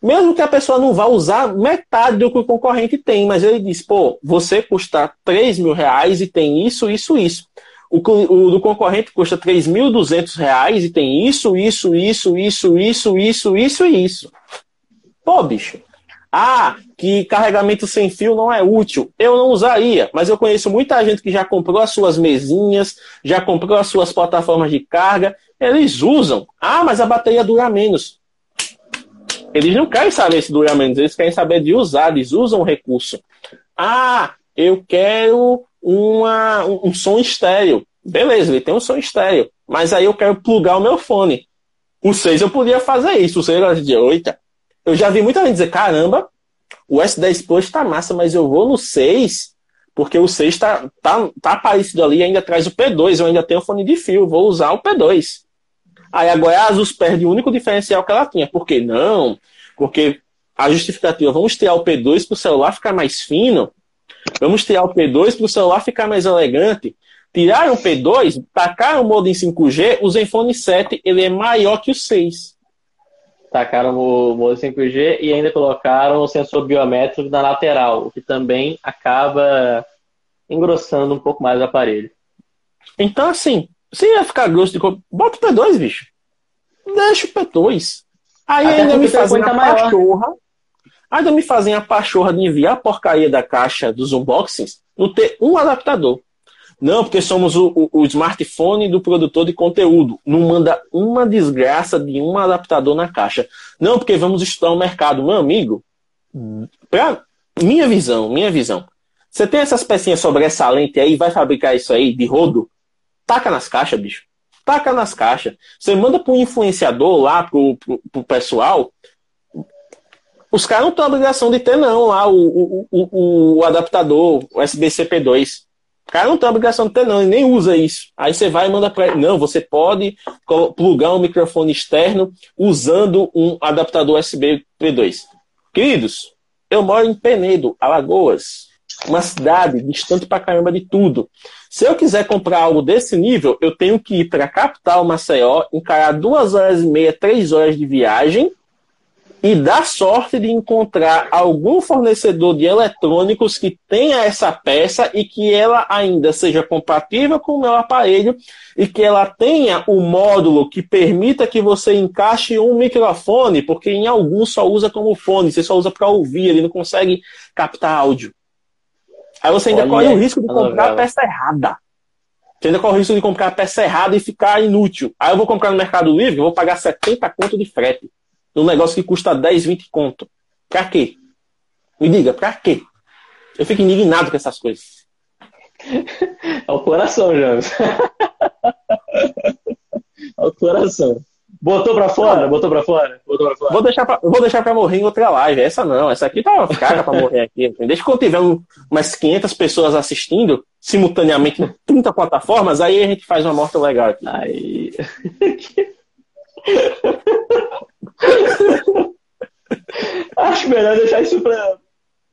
Mesmo que a pessoa não vá usar metade do que o concorrente tem, mas ele diz, pô, você custa 3 mil reais e tem isso, isso, isso. O, o do concorrente custa 3.200 reais e tem isso, isso, isso, isso, isso, isso, isso e isso. Pô, bicho. Ah, que carregamento sem fio não é útil. Eu não usaria, mas eu conheço muita gente que já comprou as suas mesinhas, já comprou as suas plataformas de carga. Eles usam. Ah, mas a bateria dura menos. Eles não querem saber se dura menos, eles querem saber de usar, eles usam o recurso. Ah, eu quero uma, um, som estéreo. Beleza, ele tem um som estéreo. Mas aí eu quero plugar o meu fone. O 6 eu podia fazer isso. O 6 eu de 8. Eu já vi muita gente dizer, caramba, o S10 Plus tá massa, mas eu vou no 6, porque o 6 tá, tá, tá aparecido ali ainda traz o P2, eu ainda tenho fone de fio, vou usar o P2. Aí a Asus perde o único diferencial que ela tinha. Por que não? Porque a justificativa, vamos tirar o P2 para o celular ficar mais fino, vamos tirar o P2 para o celular ficar mais elegante. Tiraram o P2, tacaram o modo em 5G, o Zenfone 7 ele é maior que o 6. Tacaram o modo 5G e ainda colocaram o sensor biométrico na lateral, o que também acaba engrossando um pouco mais o aparelho. Então, assim, se ia ficar grosso de cor, bota o P2, bicho. Deixa o P2. Aí Até ainda me fazem a maior. pachorra. Ainda me fazem a pachorra de enviar a porcaria da caixa dos unboxings não ter um adaptador. Não, porque somos o, o, o, smartphone do produtor de conteúdo. Não manda uma desgraça de um adaptador na caixa. Não, porque vamos estudar o mercado. Meu amigo, pra minha visão, minha visão. Você tem essas pecinhas sobressalentes aí, vai fabricar isso aí de rodo? Taca nas caixas, bicho. Taca nas caixas. Você manda um influenciador lá, pro, pro, pro pessoal. Os caras não têm obrigação de ter, não, lá o, o, o, o adaptador, o USB-CP2. O cara não tem obrigação de ter, não, ele nem usa isso. Aí você vai e manda para ele. Não, você pode plugar um microfone externo usando um adaptador USB P2. Queridos, eu moro em Penedo, Alagoas uma cidade distante pra caramba de tudo. Se eu quiser comprar algo desse nível, eu tenho que ir para a capital Maceió, encarar duas horas e meia, três horas de viagem e dar sorte de encontrar algum fornecedor de eletrônicos que tenha essa peça e que ela ainda seja compatível com o meu aparelho e que ela tenha o um módulo que permita que você encaixe um microfone, porque em alguns só usa como fone, você só usa para ouvir, ele não consegue captar áudio. Aí você ainda Olha corre o risco de comprar a peça errada. Você ainda corre o risco de comprar a peça errada e ficar inútil. Aí eu vou comprar no Mercado Livre, vou pagar 70 conto de frete. Num negócio que custa 10, 20 conto. Pra quê? Me diga, pra quê? Eu fico indignado com essas coisas. É o coração, James. É o coração. Botou pra fora? Botou pra fora? Botou pra fora? Vou deixar pra, vou deixar pra morrer em outra live. Essa não, essa aqui tá caga pra morrer aqui. Deixa quando tiver um, umas 500 pessoas assistindo simultaneamente em 30 plataformas, aí a gente faz uma morte legal aqui. Aí. Acho melhor deixar isso pra.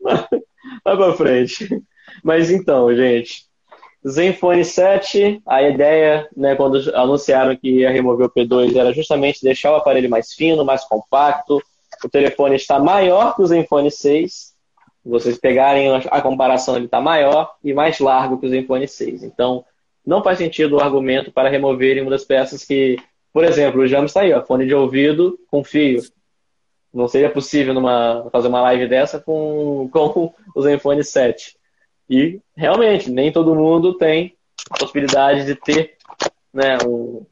Vai pra frente. Mas então, gente. Zenfone 7, a ideia, né, quando anunciaram que ia remover o P2, era justamente deixar o aparelho mais fino, mais compacto. O telefone está maior que o Zenfone 6. Vocês pegarem a comparação, ele está maior e mais largo que o Zenfone 6. Então, não faz sentido o argumento para removerem uma das peças que, por exemplo, o James está aí, ó, fone de ouvido com fio. Não seria possível numa, fazer uma live dessa com, com o Zenfone 7. E realmente, nem todo mundo tem a possibilidade de ter né, um.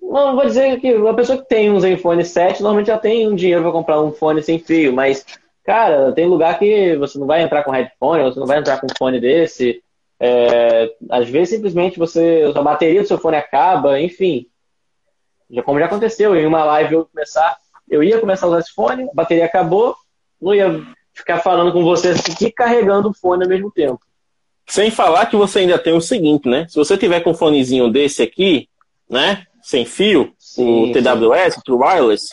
Não vou dizer que uma pessoa que tem um Zenfone 7 normalmente já tem um dinheiro para comprar um fone sem fio, mas, cara, tem lugar que você não vai entrar com headphone, você não vai entrar com um fone desse. É, às vezes simplesmente você. A bateria do seu fone acaba, enfim. Já, como já aconteceu, em uma live eu começar, eu ia começar a usar esse fone, a bateria acabou, não ia ficar falando com você aqui carregando o fone ao mesmo tempo. Sem falar que você ainda tem o seguinte, né? Se você tiver com um fonezinho desse aqui, né? Sem fio, sim, o TWS, o Wireless,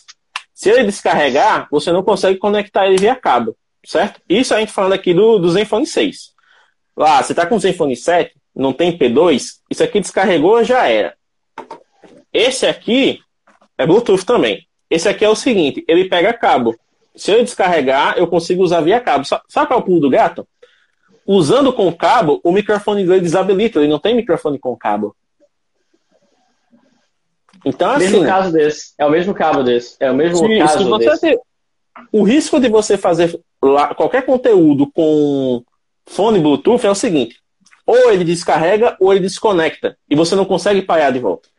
se ele descarregar, você não consegue conectar ele via cabo, certo? Isso a gente falando aqui do, do Zenfone 6. Lá, você tá com o Zenfone 7, não tem P2, isso aqui descarregou, já era. Esse aqui é Bluetooth também. Esse aqui é o seguinte, ele pega cabo. Se eu descarregar, eu consigo usar via cabo. Sabe qual é o pulo do gato? Usando com cabo, o microfone dele desabilita, ele não tem microfone com cabo. Então, assim. Mesmo caso desse. É o mesmo cabo desse. É o mesmo sim, caso desse. Ter, o risco de você fazer lá, qualquer conteúdo com fone Bluetooth é o seguinte: ou ele descarrega ou ele desconecta. E você não consegue parar de volta.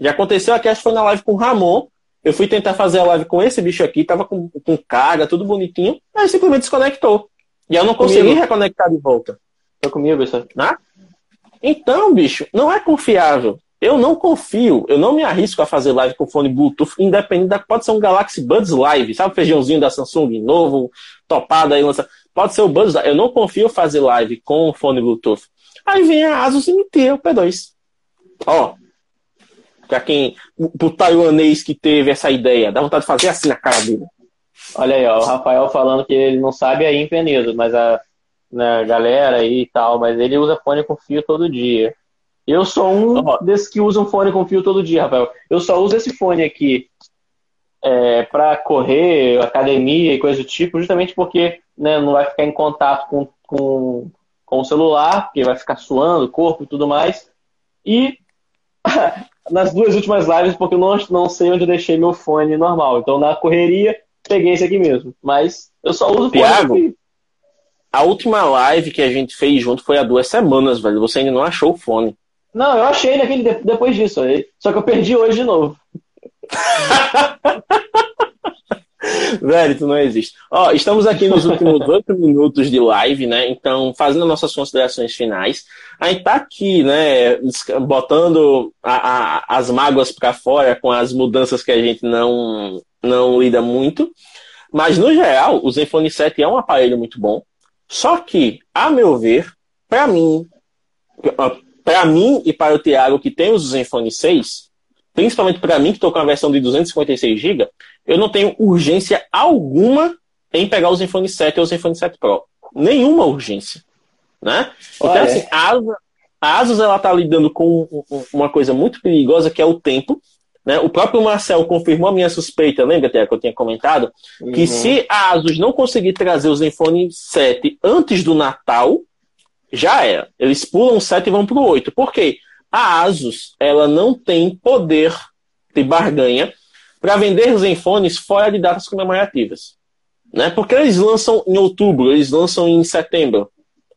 Já aconteceu aqui, acho que foi na live com o Ramon. Eu fui tentar fazer a live com esse bicho aqui, tava com, com carga, tudo bonitinho, aí simplesmente desconectou. E eu não consegui comigo. reconectar de volta. Foi comigo isso. Né? Então, bicho, não é confiável. Eu não confio, eu não me arrisco a fazer live com fone Bluetooth, independente da. Pode ser um Galaxy Buds Live, sabe o feijãozinho da Samsung novo, topado aí, lança. Pode ser o Buds Eu não confio fazer live com fone Bluetooth. Aí vem a Asus e tira o P2. Ó, para quem. Pro taiwanês que teve essa ideia, dá vontade de fazer assim na cara dele. Olha aí, ó, o Rafael falando que ele não sabe aí em Penedo, mas a né, galera aí e tal, mas ele usa fone com fio todo dia. Eu sou um oh. desses que usam fone com fio todo dia, Rafael. Eu só uso esse fone aqui é, para correr, academia e coisa do tipo, justamente porque né, não vai ficar em contato com, com, com o celular, porque vai ficar suando o corpo e tudo mais. E nas duas últimas lives, porque eu não, não sei onde eu deixei meu fone normal. Então, na correria, peguei esse aqui mesmo. Mas eu só uso Thiago, fone. A última live que a gente fez junto foi há duas semanas, velho. Você ainda não achou o fone. Não, eu achei ele aquele depois disso. Só que eu perdi hoje de novo. Velho, tu não existe. Ó, estamos aqui nos últimos oito minutos de live, né? Então, fazendo nossas considerações finais. A gente tá aqui, né? Botando a, a, as mágoas para fora com as mudanças que a gente não, não lida muito. Mas, no geral, o Zenfone 7 é um aparelho muito bom. Só que, a meu ver, para mim, para mim e para o Thiago que tem os Zenfone 6, principalmente para mim que estou com a versão de 256 GB, eu não tenho urgência alguma em pegar o Zenfone 7 ou o Zenfone 7 Pro. Nenhuma urgência. Né? Então, assim, a Asus, a Asus ela está lidando com uma coisa muito perigosa que é o tempo. Né? O próprio Marcel confirmou a minha suspeita, lembra até que eu tinha comentado? Uhum. Que se a Asus não conseguir trazer o Zenfone 7 antes do Natal, já era. Eles pulam o 7 e vão para o 8. Por quê? A Asus ela não tem poder de barganha para vender Zenfones fora de datas comemorativas. Né? Porque eles lançam em outubro, eles lançam em setembro.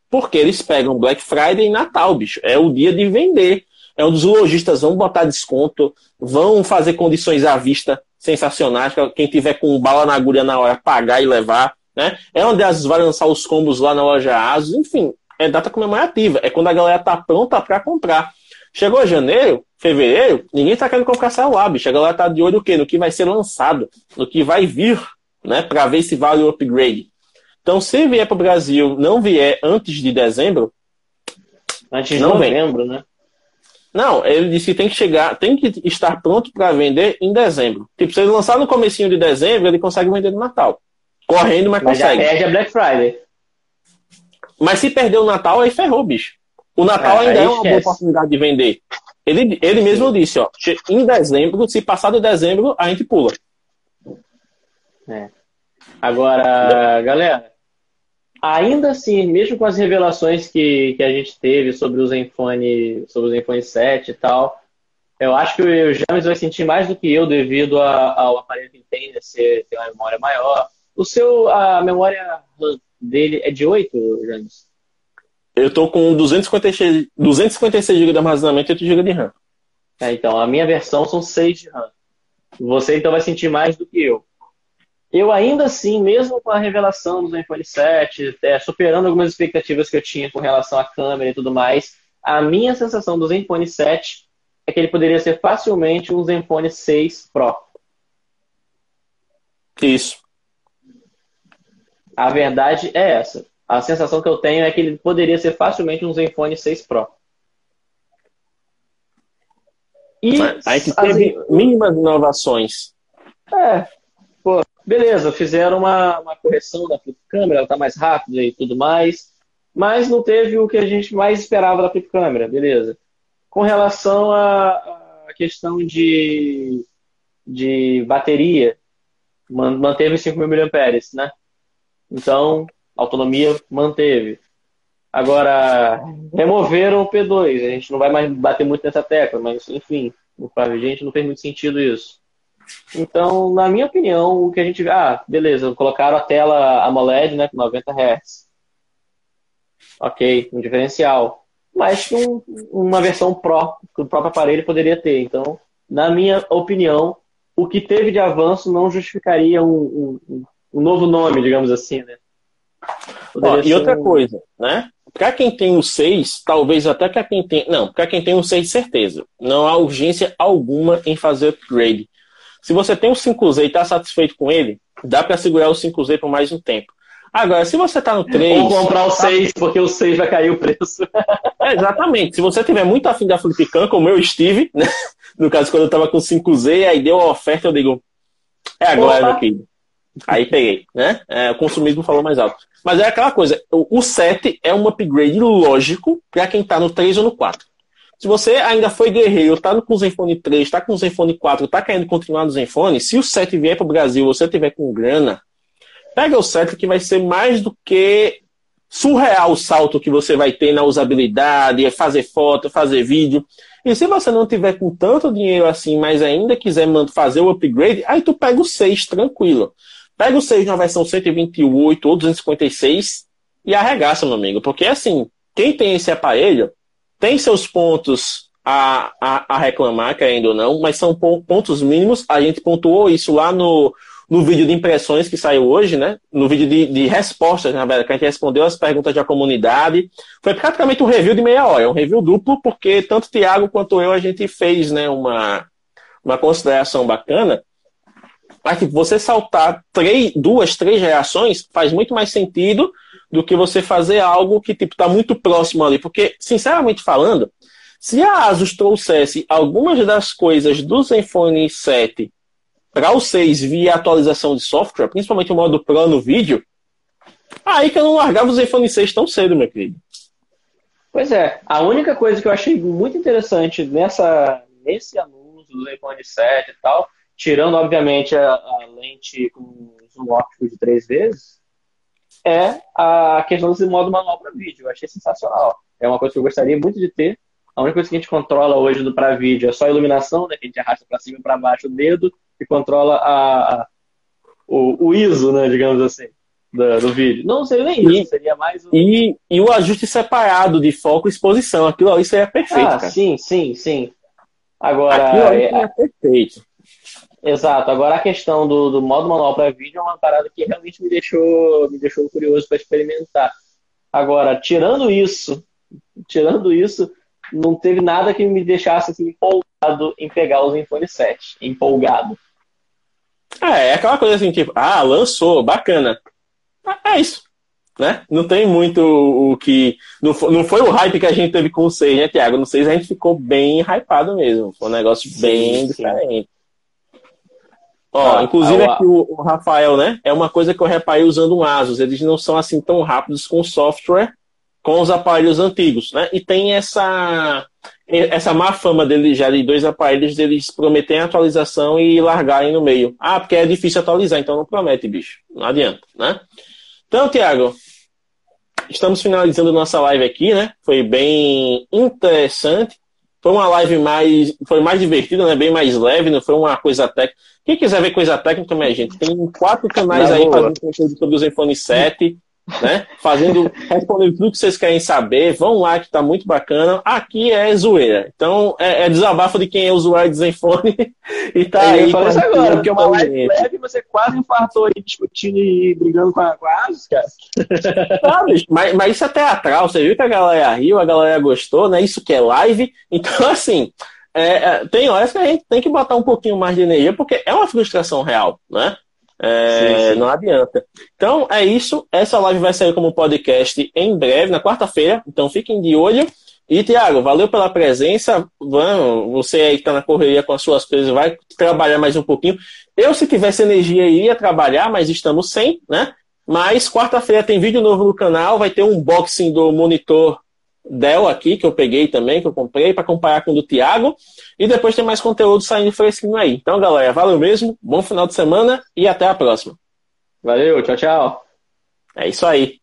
Porque eles pegam Black Friday e Natal, bicho. É o dia de vender. É onde os lojistas vão botar desconto, vão fazer condições à vista sensacionais, quem tiver com bala na agulha na hora pagar e levar. Né? É onde as vai lançar os combos lá na loja Asus. Enfim, é data comemorativa. É quando a galera tá pronta para comprar. Chegou janeiro, fevereiro, ninguém tá querendo comprar celular, bicho. A galera tá de olho no quê? No que vai ser lançado, no que vai vir, né? Para ver se vale o upgrade. Então, se vier para o Brasil, não vier antes de dezembro. Antes de não novembro, vem. né? Não, ele disse que tem que chegar, tem que estar pronto para vender em dezembro. Tipo, se ele lançar no comecinho de dezembro, ele consegue vender no Natal. Correndo, mas, mas consegue. Já perde a Black Friday. Mas se perder o Natal, aí ferrou, bicho. O Natal é, ainda é uma esquece. boa oportunidade de vender. Ele, ele mesmo disse, ó, em dezembro, se passar de dezembro, a gente pula. É. Agora, galera, ainda assim, mesmo com as revelações que, que a gente teve sobre o Zenfone, sobre o Zenfone 7 e tal, eu acho que o James vai sentir mais do que eu devido a, ao aparelho que tem, ser, ter uma memória maior. O seu, a memória dele é de 8, James? Eu tô com 256, 256 GB de armazenamento e 8 GB de RAM. É, então, a minha versão são 6 de RAM. Você então vai sentir mais do que eu. Eu ainda assim, mesmo com a revelação do iPhone 7, é, superando algumas expectativas que eu tinha com relação à câmera e tudo mais, a minha sensação do Zenfone 7 é que ele poderia ser facilmente um Zenfone 6 Pro. Isso. A verdade é essa. A sensação que eu tenho é que ele poderia ser facilmente um Zenfone 6 Pro. E a gente teve as... mínimas inovações. É, pô, beleza, fizeram uma, uma correção da flip câmera, ela tá mais rápida e tudo mais, mas não teve o que a gente mais esperava da flip câmera, beleza. Com relação à questão de, de bateria, manteve 5.000 mAh, né? Então, autonomia manteve. Agora, removeram o P2. A gente não vai mais bater muito nessa tecla, mas, enfim, para a gente não fez muito sentido isso. Então, na minha opinião, o que a gente. Ah, beleza, colocaram a tela AMOLED né, com 90 Hz. Ok, um diferencial. Mas um, uma versão Pro que o próprio aparelho poderia ter. Então, na minha opinião, o que teve de avanço não justificaria um, um, um novo nome, digamos assim, né? Ó, e outra um... coisa, né? Para quem tem o 6, talvez até para quem tem. Não, para quem tem o 6, certeza. Não há urgência alguma em fazer upgrade. Se você tem o 5Z e está satisfeito com ele, dá para segurar o 5Z por mais um tempo. Agora, se você está no 3. Ou comprar o 6, tá... porque o 6 vai cair o preço. É, exatamente. Se você tiver muito afim da Flipcan, como eu estive, né? no caso, quando eu estava com 5Z, aí deu a oferta, eu digo. É agora, Opa. meu querido. Aí peguei, né? É, o consumismo falou mais alto. Mas é aquela coisa, o 7 é um upgrade lógico para quem está no 3 ou no 4. Se você ainda foi guerreiro, está com o Zenfone 3, está com o Zenfone 4, está querendo continuar no Zenfone, se o 7 vier para o Brasil, você tiver com grana, pega o 7 que vai ser mais do que surreal o salto que você vai ter na usabilidade, é fazer foto, fazer vídeo. E se você não tiver com tanto dinheiro assim, mas ainda quiser fazer o upgrade, aí tu pega o 6 tranquilo. Pega o 6 na versão 128 ou 256 e arregaça, meu amigo. Porque, assim, quem tem esse aparelho tem seus pontos a, a, a reclamar, querendo ou não, mas são pontos mínimos. A gente pontuou isso lá no, no vídeo de impressões que saiu hoje, né? No vídeo de, de respostas, na verdade, que a gente respondeu as perguntas da comunidade. Foi praticamente um review de meia hora, um review duplo, porque tanto o Thiago quanto eu a gente fez né, uma, uma consideração bacana. Mas tipo, você saltar três, duas, três reações faz muito mais sentido do que você fazer algo que tipo está muito próximo ali. Porque, sinceramente falando, se a Asus trouxesse algumas das coisas do Zenfone 7 para o 6 via atualização de software, principalmente o modo Pro no vídeo, aí que eu não largava o Zenfone 6 tão cedo, meu querido. Pois é, a única coisa que eu achei muito interessante nessa, nesse anúncio do Zenfone 7 e tal tirando, obviamente, a, a lente com zoom óptico de três vezes, é a questão desse modo manual para vídeo. Eu achei sensacional. É uma coisa que eu gostaria muito de ter. A única coisa que a gente controla hoje para vídeo é só a iluminação, né? Que a gente arrasta para cima e para baixo o dedo e controla a, a o, o, ISO, né? Digamos assim, do, do vídeo. Não seria nem isso, seria mais. E, e o ajuste separado de foco e exposição. Aquilo ali seria perfeito. Ah, cara. sim, sim, sim. Agora. Aquilo ali é, perfeito. Exato. Agora a questão do, do modo manual para vídeo é uma parada que realmente me deixou, me deixou curioso para experimentar. Agora, tirando isso, tirando isso, não teve nada que me deixasse assim, empolgado em pegar o Zenfone 7. Empolgado. É, é aquela coisa assim, tipo, ah, lançou, bacana. É isso. Né? Não tem muito o que. Não foi, não foi o hype que a gente teve com o 6, né, Tiago? No 6 a gente ficou bem hypado mesmo. Foi um negócio sim, bem sim. diferente. Ó, ah, inclusive aqui o, o, Rafael, né? É uma coisa que eu reparei usando um Asus. Eles não são assim tão rápidos com software com os aparelhos antigos, né? E tem essa essa má fama deles já de dois aparelhos deles prometerem atualização e largarem no meio. Ah, porque é difícil atualizar, então não promete, bicho. Não adianta, né? Então, Tiago, estamos finalizando nossa live aqui, né? Foi bem interessante. Foi uma live mais. Foi mais divertida, né? Bem mais leve, não foi uma coisa técnica. Quem quiser ver coisa técnica, minha gente, tem quatro canais Na aí fazendo conteúdo sobre o Zenfone 7. Né? Fazendo, respondendo tudo que vocês querem saber. Vão lá que tá muito bacana. Aqui é zoeira. Então é, é desabafo de quem é usuário de Zenfone e tá aí. Eu isso agora, porque uma live leve você quase infartou aí discutindo e brigando com a, com a Asus, cara. Mas, mas isso é teatral. Você viu que a galera riu, a galera gostou, né? Isso que é live. Então, assim. É, é, tem horas que a gente tem que botar um pouquinho mais de energia, porque é uma frustração real, né? É, sim, sim. Não adianta. Então é isso. Essa live vai sair como podcast em breve, na quarta-feira. Então fiquem de olho. E, Tiago, valeu pela presença. Vamos, você aí que está na correria com as suas coisas, vai trabalhar mais um pouquinho. Eu, se tivesse energia, iria trabalhar, mas estamos sem, né? Mas quarta-feira tem vídeo novo no canal, vai ter um unboxing do monitor Dell aqui, que eu peguei também, que eu comprei, para comparar com o do Thiago. E depois tem mais conteúdo saindo fresquinho aí. Então, galera, valeu mesmo, bom final de semana e até a próxima. Valeu, tchau, tchau. É isso aí.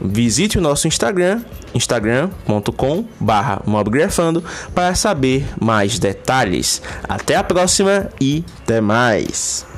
Visite o nosso Instagram, instagram.com mobgrafando para saber mais detalhes. Até a próxima e até mais!